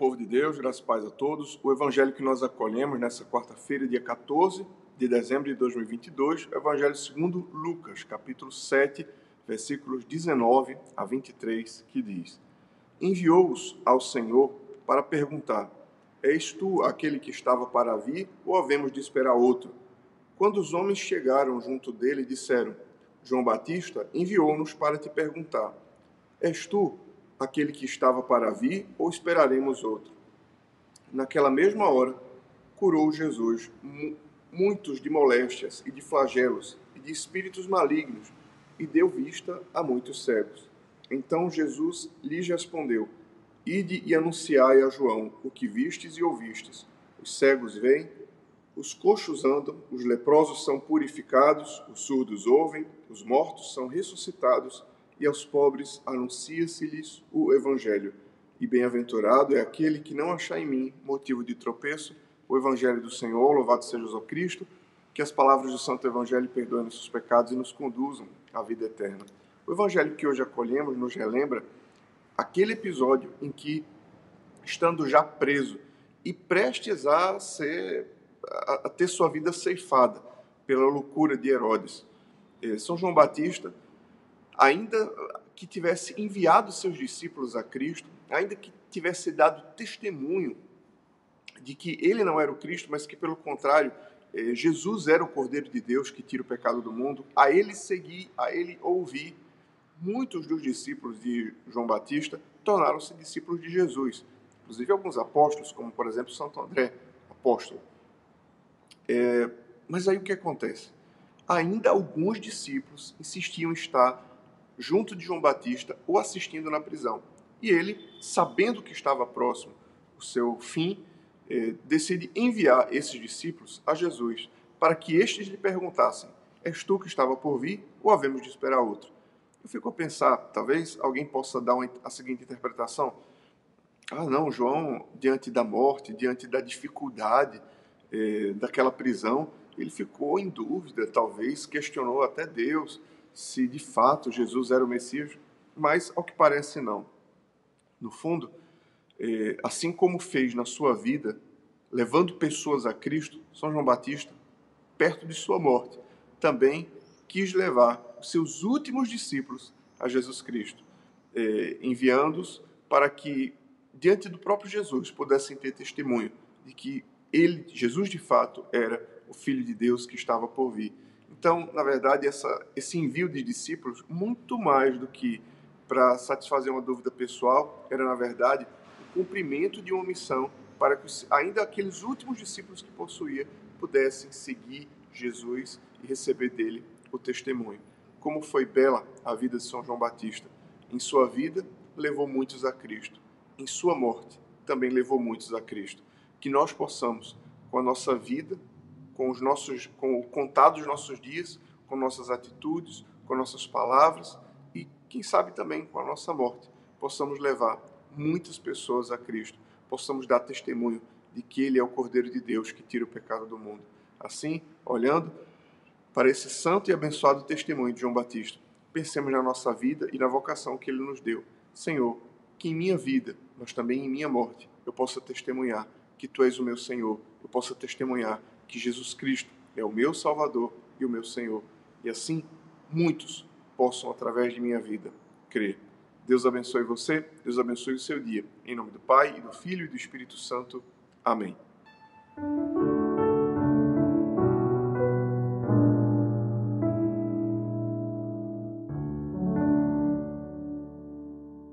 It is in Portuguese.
Povo de Deus, graças e paz a todos. O evangelho que nós acolhemos nessa quarta-feira, dia 14 de dezembro de 2022, é o evangelho segundo Lucas, capítulo 7, versículos 19 a 23, que diz: Enviou-os ao Senhor para perguntar: És tu aquele que estava para vir, ou havemos de esperar outro? Quando os homens chegaram junto dele, disseram: João Batista enviou-nos para te perguntar: És tu aquele que estava para vir, ou esperaremos outro? Naquela mesma hora, curou Jesus muitos de moléstias e de flagelos e de espíritos malignos, e deu vista a muitos cegos. Então Jesus lhes respondeu: Ide e anunciai a João o que vistes e ouvistes. Os cegos veem, os coxos andam, os leprosos são purificados, os surdos ouvem, os mortos são ressuscitados e aos pobres anuncia-se-lhes o Evangelho. E bem-aventurado é aquele que não achar em mim motivo de tropeço o Evangelho do Senhor, louvado seja o Cristo, que as palavras do Santo Evangelho perdoem nossos pecados e nos conduzam à vida eterna. O Evangelho que hoje acolhemos nos relembra aquele episódio em que, estando já preso e prestes a, ser, a ter sua vida ceifada pela loucura de Herodes, eh, São João Batista ainda que tivesse enviado seus discípulos a Cristo, ainda que tivesse dado testemunho de que ele não era o Cristo, mas que, pelo contrário, eh, Jesus era o Cordeiro de Deus que tira o pecado do mundo, a ele seguir, a ele ouvir, muitos dos discípulos de João Batista tornaram-se discípulos de Jesus. Inclusive alguns apóstolos, como por exemplo Santo André, apóstolo. É, mas aí o que acontece? Ainda alguns discípulos insistiam em estar junto de João Batista ou assistindo na prisão. E ele, sabendo que estava próximo o seu fim, eh, decide enviar esses discípulos a Jesus para que estes lhe perguntassem: És tu que estava por vir ou havemos de esperar outro? Eu fico a pensar, talvez alguém possa dar uma, a seguinte interpretação: Ah, não, João, diante da morte, diante da dificuldade eh, daquela prisão, ele ficou em dúvida, talvez questionou até Deus se de fato Jesus era o Messias, mas ao que parece não. No fundo, é, assim como fez na sua vida, levando pessoas a Cristo, São João Batista, perto de sua morte, também quis levar os seus últimos discípulos a Jesus Cristo, é, enviando-os para que, diante do próprio Jesus, pudessem ter testemunho de que ele, Jesus de fato, era o Filho de Deus que estava por vir então, na verdade, essa, esse envio de discípulos, muito mais do que para satisfazer uma dúvida pessoal, era, na verdade, o cumprimento de uma missão para que ainda aqueles últimos discípulos que possuía pudessem seguir Jesus e receber dele o testemunho. Como foi bela a vida de São João Batista. Em sua vida, levou muitos a Cristo. Em sua morte, também levou muitos a Cristo. Que nós possamos, com a nossa vida, com os nossos, com o contar dos nossos dias, com nossas atitudes, com nossas palavras e, quem sabe, também com a nossa morte, possamos levar muitas pessoas a Cristo, possamos dar testemunho de que Ele é o Cordeiro de Deus que tira o pecado do mundo. Assim, olhando para esse santo e abençoado testemunho de João Batista, pensemos na nossa vida e na vocação que Ele nos deu. Senhor, que em minha vida, mas também em minha morte, eu possa testemunhar que Tu és o meu Senhor, eu possa testemunhar que Jesus Cristo é o meu Salvador e o meu Senhor. E assim, muitos possam, através de minha vida, crer. Deus abençoe você, Deus abençoe o seu dia. Em nome do Pai, e do Filho e do Espírito Santo. Amém.